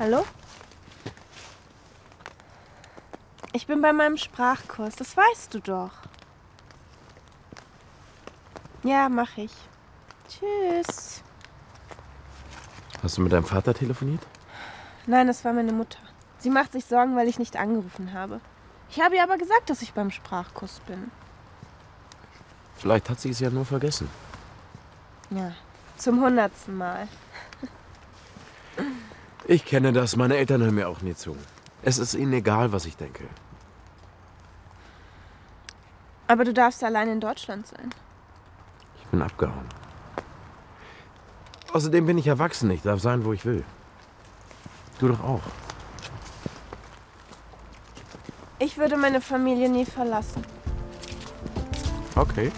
Hallo? Ich bin bei meinem Sprachkurs, das weißt du doch. Ja, mach ich. Tschüss. Hast du mit deinem Vater telefoniert? Nein, das war meine Mutter. Sie macht sich Sorgen, weil ich nicht angerufen habe. Ich habe ihr aber gesagt, dass ich beim Sprachkurs bin. Vielleicht hat sie es ja nur vergessen. Ja, zum hundertsten Mal. Ich kenne das. Meine Eltern hören mir auch nie zu. Es ist ihnen egal, was ich denke. Aber du darfst allein in Deutschland sein. Ich bin abgehauen. Außerdem bin ich erwachsen. Ich darf sein, wo ich will. Du doch auch. Ich würde meine Familie nie verlassen. Okay.